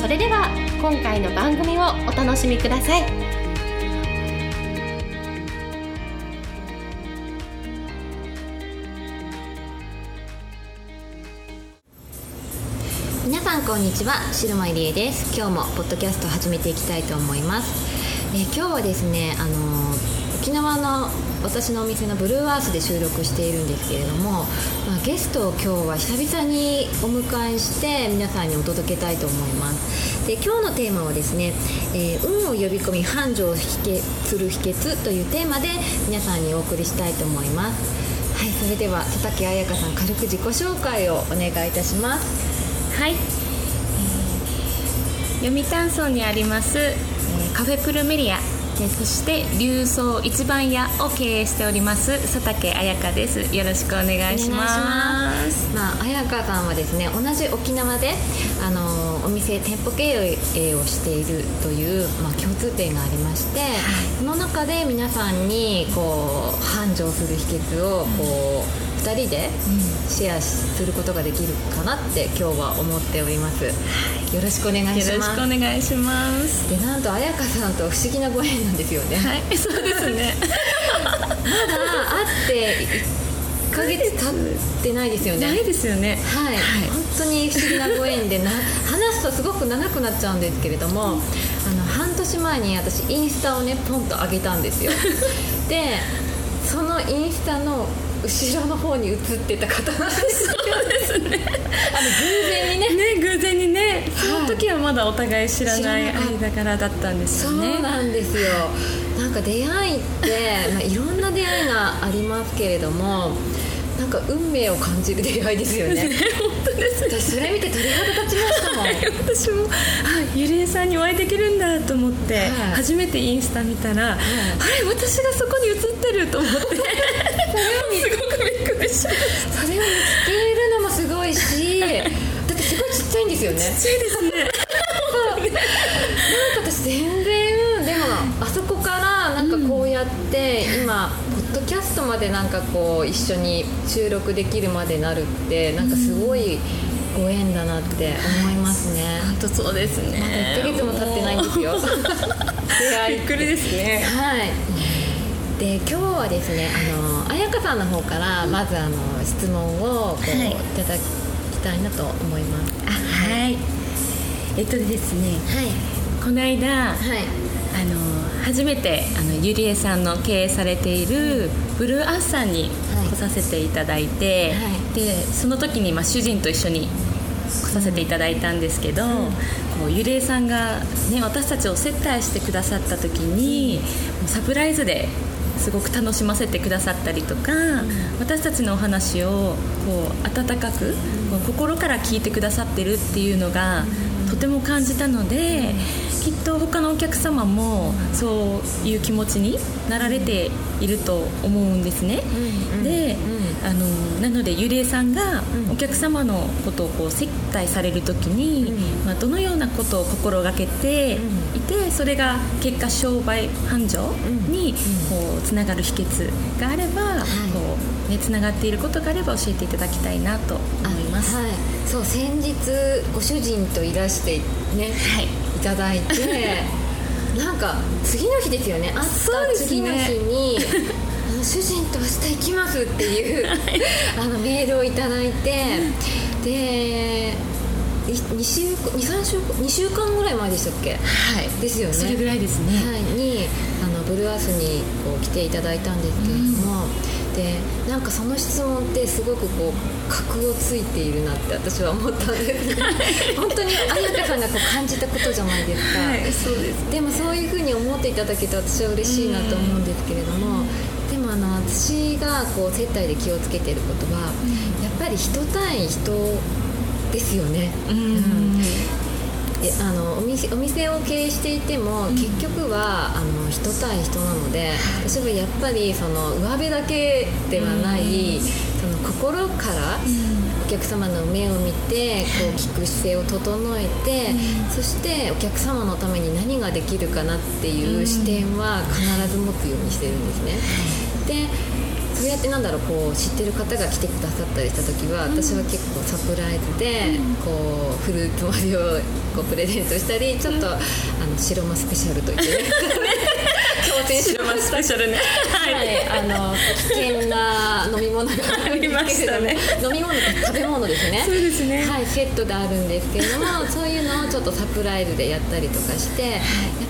それでは今回の番組をお楽しみください。皆さんこんにちは白間入江です。今日もポッドキャスト始めていきたいと思います、えー今日はですねあのー沖縄の私のお店のブルーアースで収録しているんですけれども、まあ、ゲストを今日は久々にお迎えして皆さんにお届けたいと思います。で今日のテーマはですね、えー運を呼び込み繁盛する秘訣というテーマで皆さんにお送りしたいと思います。はいそれでは佐竹彩香さん軽く自己紹介をお願いいたします。はい、読谷村にあります、カフェプルメリア。でそして流層一番屋を経営しております佐竹彩香です。よろしくお願いします。まあ、彩香さんはですね同じ沖縄であのお店店舗経営をしているという、まあ、共通点がありまして、その中で皆さんにこう繁盛する秘訣をこう、2人でシェアすることができるかなって今日は思っております、よろしくお願いしよろしますくお願いします。でなんと彩香さんと不思議なご縁なんですよね、はいそうですね。まだ会って1ヶ月経ってないですよね。ないですよね。はい、本当に不思議なご縁でな話すとすごく長くなっちゃうんですけれども、あの半年前に私インスタをねポンと上げたんですよ。でそのインスタの後ろの方に写ってた方なんですよそうですねあの偶然にね。ね偶然にね。その時はまだお互い知らない間柄だったんですそうよねなんですよ。なんか出会いって、まあ、いろんな出会いがありますけれどもなんか運命を感じる出会いですよね。本当です私それ見て鳥肌立ちましたもん。私もあゆりえさんにお会いできるんだと思って、はい。初めてインスタ見たら、あれ私がそこに写ってると思ってすごくびっくりしましたそれを見つけるのもすごいしだってすごいちっちゃいんですよね。ちっちゃいですねなんか私全然でもあそこからなんかこうやって、今ポッドキャストまでなんかこう一緒に収録できるまでなるってなんかすごいご縁だなって思いますね、本当そうですね。1ヶ月も経ってないんですよ。出会いびっくりですね。はいで今日はですねあの彩香さんの方からまずあの質問をこう、はい。い、ただきたいなと思います。あはい。えっとですね。はい。この間あはい。の初めてあのゆりえさんの経営されているブルーアースさんに来させていただいて、はい。でその時に、まあ、主人と一緒に来させていただいたんですけど、こうゆりえさんが、ね、私たちを接待してくださった時に、もうサプライズですごく楽しませてくださったりとか、私たちのお話をこう温かく、こう心から聞いてくださってるっていうのが、とても感じたので、きっと他のお客様もそういう気持ちになられていると思うんですね。うんで、うん。あのなのでゆりえさんがうん。お客様のことをこう接待される時に、うん。まあ、どのようなことを心がけていて、それが結果商売繁盛にこうつながる秘訣があれば、こうね、つながっていることがあれば教えていただきたいなと思います。はい、そう先日ご主人といらしてね、はい。いただいて なんか次の日ですよね。会ったそうですね。次の日に 主人と明日行きますっていう、あのメールをいただいてで2週23週2週間ぐらい前でしたっけ？はい。ですよね。それぐらいですね。はい、にあのブルーアースにこう来ていただいたんですけれども、でなんかその質問ってすごくこう格をついているなって私は思ったんです。本当に彩香さんがこう感じたことじゃないですか、はい、そうです。でもそういうふうに思っていただけて私は嬉しいなと思うんですけれども、でもあの私がこう接待で気をつけていることは、やっぱり人対人ですよね、うん。えあのお店お店を経営していても、結局はあの人対人なので私はやっぱりその上辺だけではない、その心からお客様の目を見てこう聞く姿勢を整えて、そしてお客様のために何ができるかなっていう視点は必ず持つようにしてるんですね。でそうやってなんだろうこう知ってる方が来てくださったりした時は、私は結構サプライズで、こうフルーツ割りをこうプレゼントしたりちょっと、あの白間スペシャルといってね挑戦しまスペシャルね。はい、あの危険な飲み物があるんですけれども、ありま飲み物と食べ物ですね。そうですね。はい、セットであるんですけれども、そういうのをちょっとサプライズでやったりとかして、やっ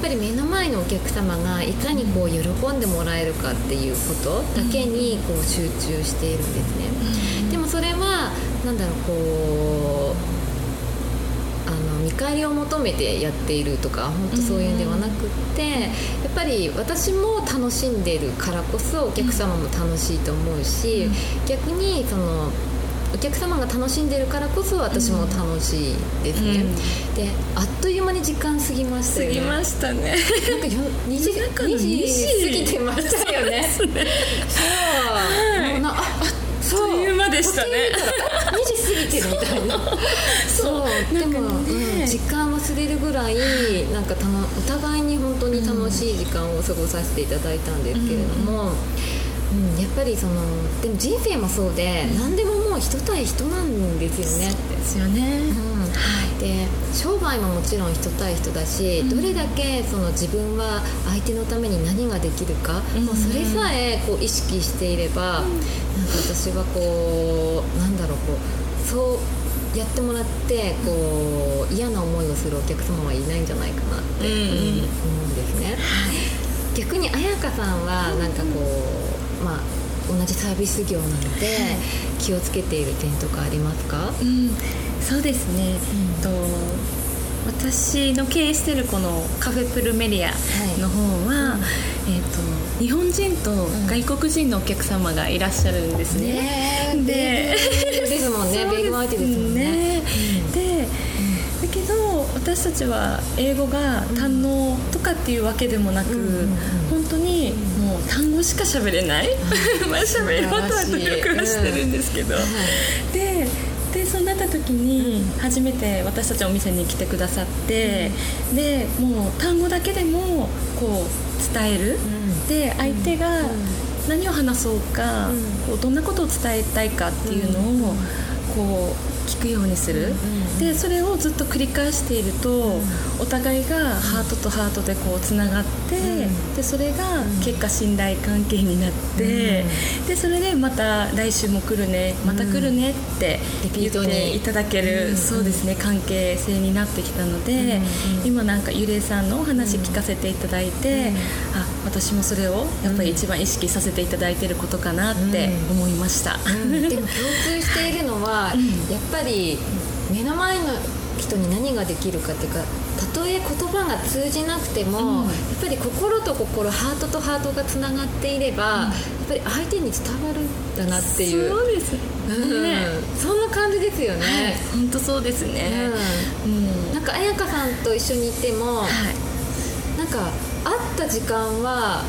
ぱり目の前のお客様がいかにこう喜んでもらえるかっていうことだけにこう集中しているんですね。でもそれはなんだろうこう。見返りを求めてやっているとか本当そういうんではなくって、やっぱり私も楽しんでるからこそお客様も楽しいと思うし、逆にそのお客様が楽しんでるからこそ私も楽しいですね、うんであっという間に時間過ぎましたよね。過ぎましたね。なんかよ2 時なんか2時2時。過ぎてましたよね。そう、もうなああそう。あっという間でしたね。2時過ぎてるみたいな。そう。でも、ね。うん時間忘れるぐらいなんかたのお互いに本当に楽しい時間を過ごさせていただいたんですけれども、うんやっぱりそのでも人生もそうで、何でももう人対人なんですよね。ですよね。うん。で商売ももちろん人対人だし、どれだけその自分は相手のために何ができるか、うん。もうそれさえこう意識していれば、なんか私はこうなんだろうやってもらってこう嫌な思いをするお客様はいないんじゃないかなって、うんうん。うん思うんですね。逆に彩香さんはなんかこう、まあ同じサービス業なので気をつけている点とかありますか？うん。そうですね、うん。と私の経営してるこのカフェプルメリアの方は、えー、と日本人と外国人のお客様がいらっしゃるんですね。ねででですもんね。そうベイグ相手ですもんね。でだけど私たちは英語が堪能とかっていうわけでもなく、うんうんうん。本当にもう単語しか喋れない、まあ喋ることは努力はしてるんですけど、ででそうなった時に初めて私たちお店に来てくださって、でもう単語だけでもこう伝える、ん。で相手が何を話そうか、こうどんなことを伝えたいかっていうのをこう聞くようにする、でそれをずっと繰り返していると、お互いがハートとハートでこうつながって、でそれが結果信頼関係になって、でそれでまた来週も来るねまた来るねって言っリピートに。ていただける、そうですね関係性になってきたので、今なんかゆれいさんのお話聞かせていただいて、あ私もそれをやっぱり一番意識させていただいてることかなって思いました。うん。でも共通しているのは、やっぱり目の前の人に何ができるかっていうかたとえ言葉が通じなくても、うん。やっぱり心と心ハートとハートがつながっていれば、やっぱり相手に伝わるんだなっていう。そうですうん。ね、そんな感じですよね、本当そうですね。うん。うん、なんか彩香さんと一緒にいても、はい。なんか会った時間は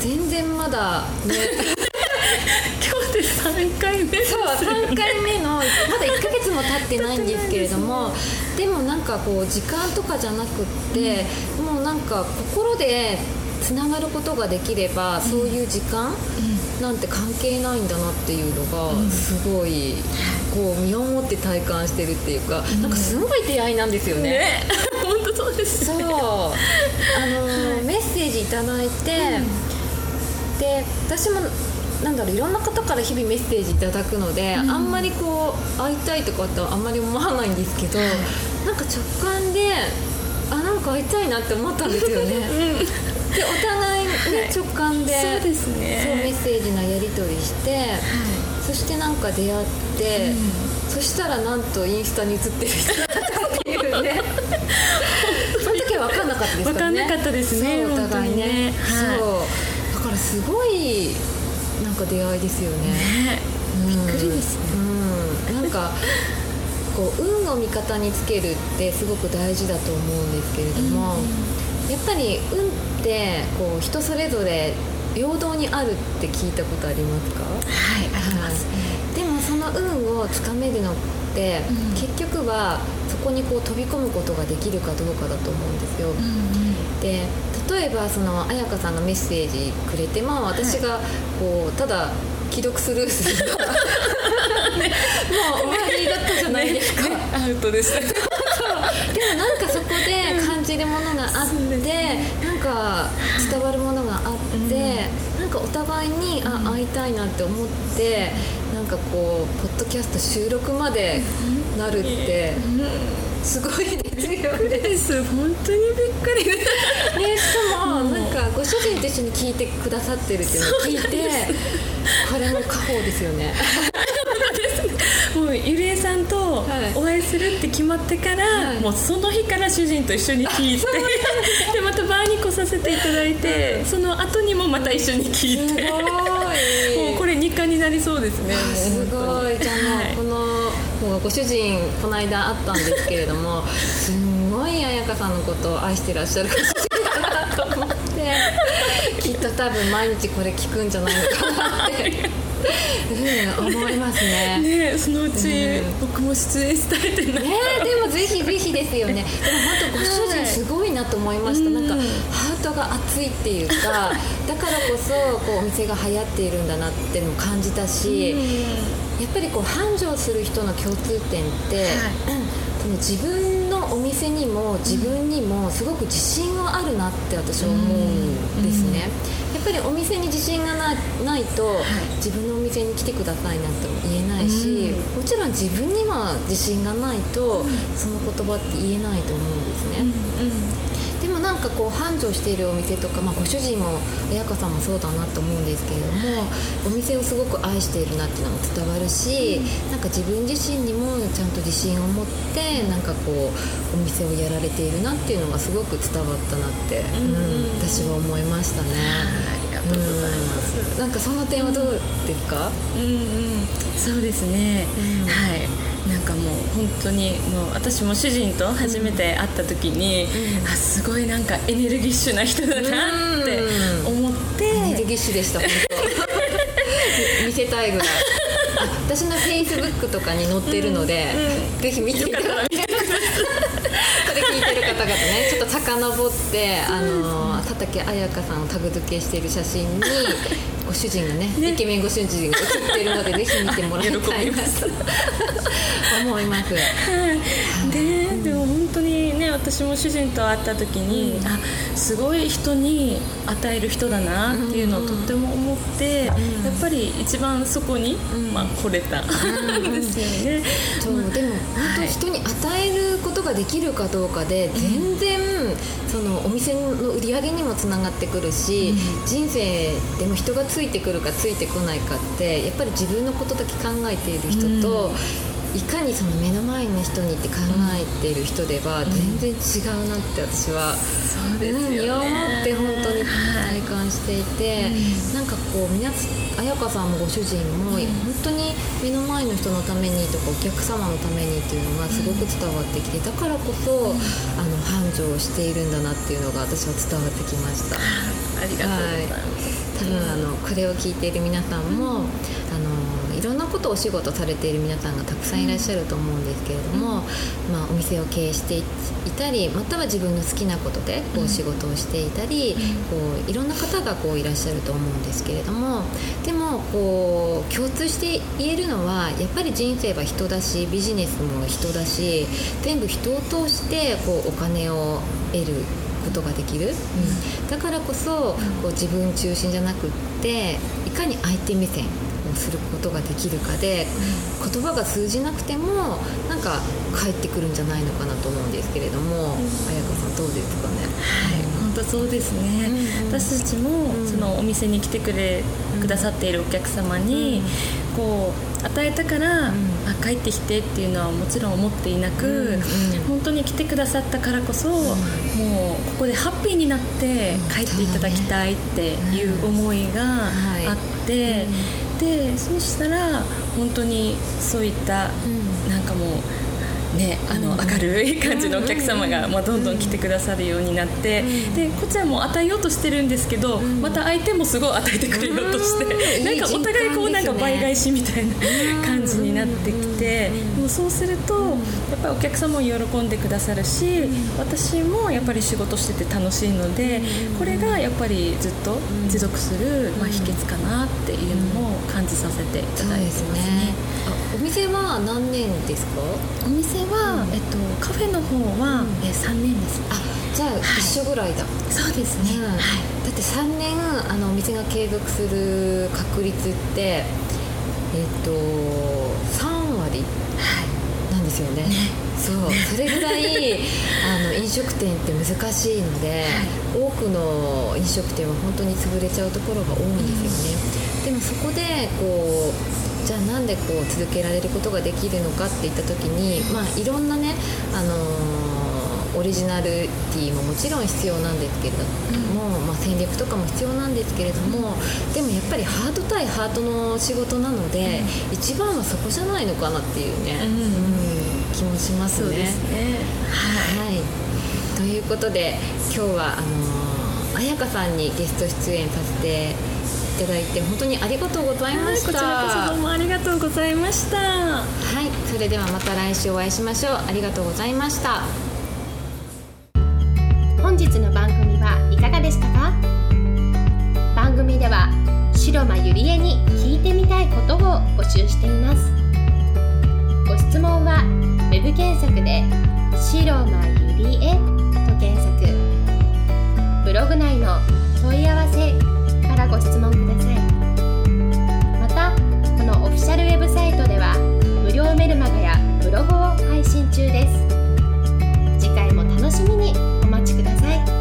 全然まだね今日で三回目そう3回目のまだ1ヶ月も経ってないんですけれどもでもなんかこう時間とかじゃなくって、もうなんか心でつながることができれば、そういう時間なんて関係ないんだなっていうのがすごいこう身をもって体感してるっていうか、なんかすごい出会いなんですよね。ね。本当そうですそう、ねあのーメッセージいただいて、で私もなんだろういろんな方から日々メッセージいただくので、あんまりこう会いたいとかってあんまり思わないんですけど、なんか直感であなんか会いたいなって思ったんですよね。でお互い、ね、直感でそうですね。そうメッセージのやり取りして、そしてなんか出会って、そしたらなんとインスタに写ってる人だったっていうね。その時は分かんなかったですからね。分かんなかったですねお互いね。ねはい。そう。だからすごいなんか出会いですよね。ね。びびっくりですね。うん、なんかこう運を味方につけるってすごく大事だと思うんですけれども、やっぱり運ってこう人それぞれ平等にあるって聞いたことありますか？はいあります、でもその運をつかめるのって、うん。結局はそこにこう飛び込むことができるかどうかだと思うんですよ、で例えばその彩香さんがメッセージくれてまあ私がこうただ既読スルーする。からもう終わりだったじゃないですか、アウトでした。でもなんかそこで感じるものがあって、なんか伝わるものがあって、なんかお互いにあ会いたいなって思ってなんかこうポッドキャスト収録までなるってすごいです本当にびっくり。ね、しかもなんかご主人と一緒に聞いてくださってるっていうのを聞いてこれも家宝ですよね。もうゆりえさんとはい。お会いするって決まってから、はい。もうその日から主人と一緒に聞いてでまたバーに来させていただいて、その後にもまた一緒に聞いてすごい。もうこれ日課になりそうですね。すごい。じゃあもうはいこの、もうご主人この間会ったんですけれどもすんごい彩香さんのことを愛してらっしゃるご主人だなと思ってきっと多分毎日これ聞くんじゃないのかなって、うん、思いますね。ねそのうち、うん。僕も出演したいってなねえでもぜひぜひですよね。でも本当ご主人すごいなと思いました、うん。なんかハートが熱いっていうかだからこそこうお店が流行っているんだなっていうのも感じたし、やっぱりこう繁盛する人の共通点って、うんその自分のお店にも自分にもすごく自信があるなって私は思うんですね、やっぱりお店に自信がないと、自分のお店に来てくださいなんても言えないし、もちろん自分には自信がないと、その言葉って言えないと思うんですね、なんかこう繁盛しているお店とか、まあ、ご主人も彩香さんもそうだなと思うんですけれどもお店をすごく愛しているなっていうのも伝わるし、なんか自分自身にもちゃんと自信を持ってなんかこうお店をやられているなっていうのがすごく伝わったなって、うん私は思いましたね。ありがとうございます、うん。なんかその点はどうですか、うんうん、そうですね、うん。はいなんかもう本当にもう私も主人と初めて会った時に、うん。あすごいなんかエネルギッシュな人だなって思って、エネルギッシュでした本当。見せたいぐらい。あ私のフェイスブックとかに載ってるので、ぜひ見ていただこれ聞いてる方々ねちょっと遡ってあの佐竹彩香さんをタグ付けしている写真にご主人がねイケメンご主人が写ってるのでぜひ見てもらいたいなと思います。はい、ででもね私も主人と会った時に、あすごい人に与える人だなっていうのをとっても思って、やっぱり一番そこに、まあ、惚れた。ん。ですよね。そうでも本当人に与えることができるかどうかで全然そのお店の売り上げにもつながってくるし、人生でも人がついてくるかついてこないかってやっぱり自分のことだけ考えている人と、いかにその目の前の人にって考えている人では全然違うなって私は、そうですよね。ん身をもって本当に体感していて、なんかこう皆さん彩香さんもご主人も本当に目の前の人のためにとかお客様のためにっていうのがすごく伝わってきてだからこそ、あの繁盛しているんだなっていうのが私は伝わってきました。ありがとうございます。多分あのこれを聞いている皆さんも、いろんなことをお仕事されている皆さんがたくさんいらっしゃると思うんですけれども、まあ、お店を経営していたりまたは自分の好きなことでこう仕事をしていたり、こういろんな方がこういらっしゃると思うんですけれどもでもこう共通して言えるのはやっぱり人生は人だしビジネスも人だし全部人を通してこうお金を得ることができる、うん、だからこそこう自分中心じゃなくっていかに相手目線をすることができるかで、言葉が通じなくてもなんか返ってくるんじゃないのかなと思うんですけれども、彩香さんどうですかね？はい、本当そうですね、うん。うん私たちもそのお店に来てくれ、くださっているお客様に、こう与えたから、ん。あ帰ってきてっていうのはもちろん思っていなく、うん。うん。本当に来てくださったからこそ、もうここでハッピーになって帰っていただきたいっていう思いがはい。あって、でそうしたら本当にそういった、ん。なんかもうね、あの明るい感じのお客様が、まあ、どんどん来てくださるようになって、でこちらも与えようとしてるんですけど、また相手もすごい与えてくれようとして、うん。なんかお互いこうなんか倍返しみたいな感じになってきて、でもそうするとやっぱりお客様も喜んでくださるし、私もやっぱり仕事してて楽しいので、これがやっぱりずっと持続する、まあ、秘訣かなっていうのも感じさせていただいてますね。店は何年ですか？お店は、えっと、カフェの方は、え3年です。あじゃあ一緒ぐらいだ、そうですね、うん。はい。だって3年あのお店が継続する確率ってえっと3割なんですよね。そう。それぐらい あの飲食店って難しいので、多くの飲食店は本当に潰れちゃうところが多いんですよね、でもそこでこうじゃあなんでこう続けられることができるのかっていった時にまあいろんなねあのーオリジナルティももちろん必要なんですけれども、まあ、戦略とかも必要なんですけれどもでもやっぱりハート対ハートの仕事なので、一番はそこじゃないのかなっていうね、うん。うん気もしますね。すね。はい、ということで今日はあのー彩香さんにゲスト出演させていただいて本当にありがとうございました。こちらこそどうもありがとうございましたはい、それではまた来週お会いしましょう。ありがとうございました。本日の番組はいかがでしたか？番組では白間ゆりえに聞いてみたいことを募集していますご質問は web 検索で「白間ゆりえ」と検索ブログ内の問い合わせご質問くださいまたこのオフィシャルウェブサイトでは無料メルマガやブログを配信中です次回も楽しみにお待ちください。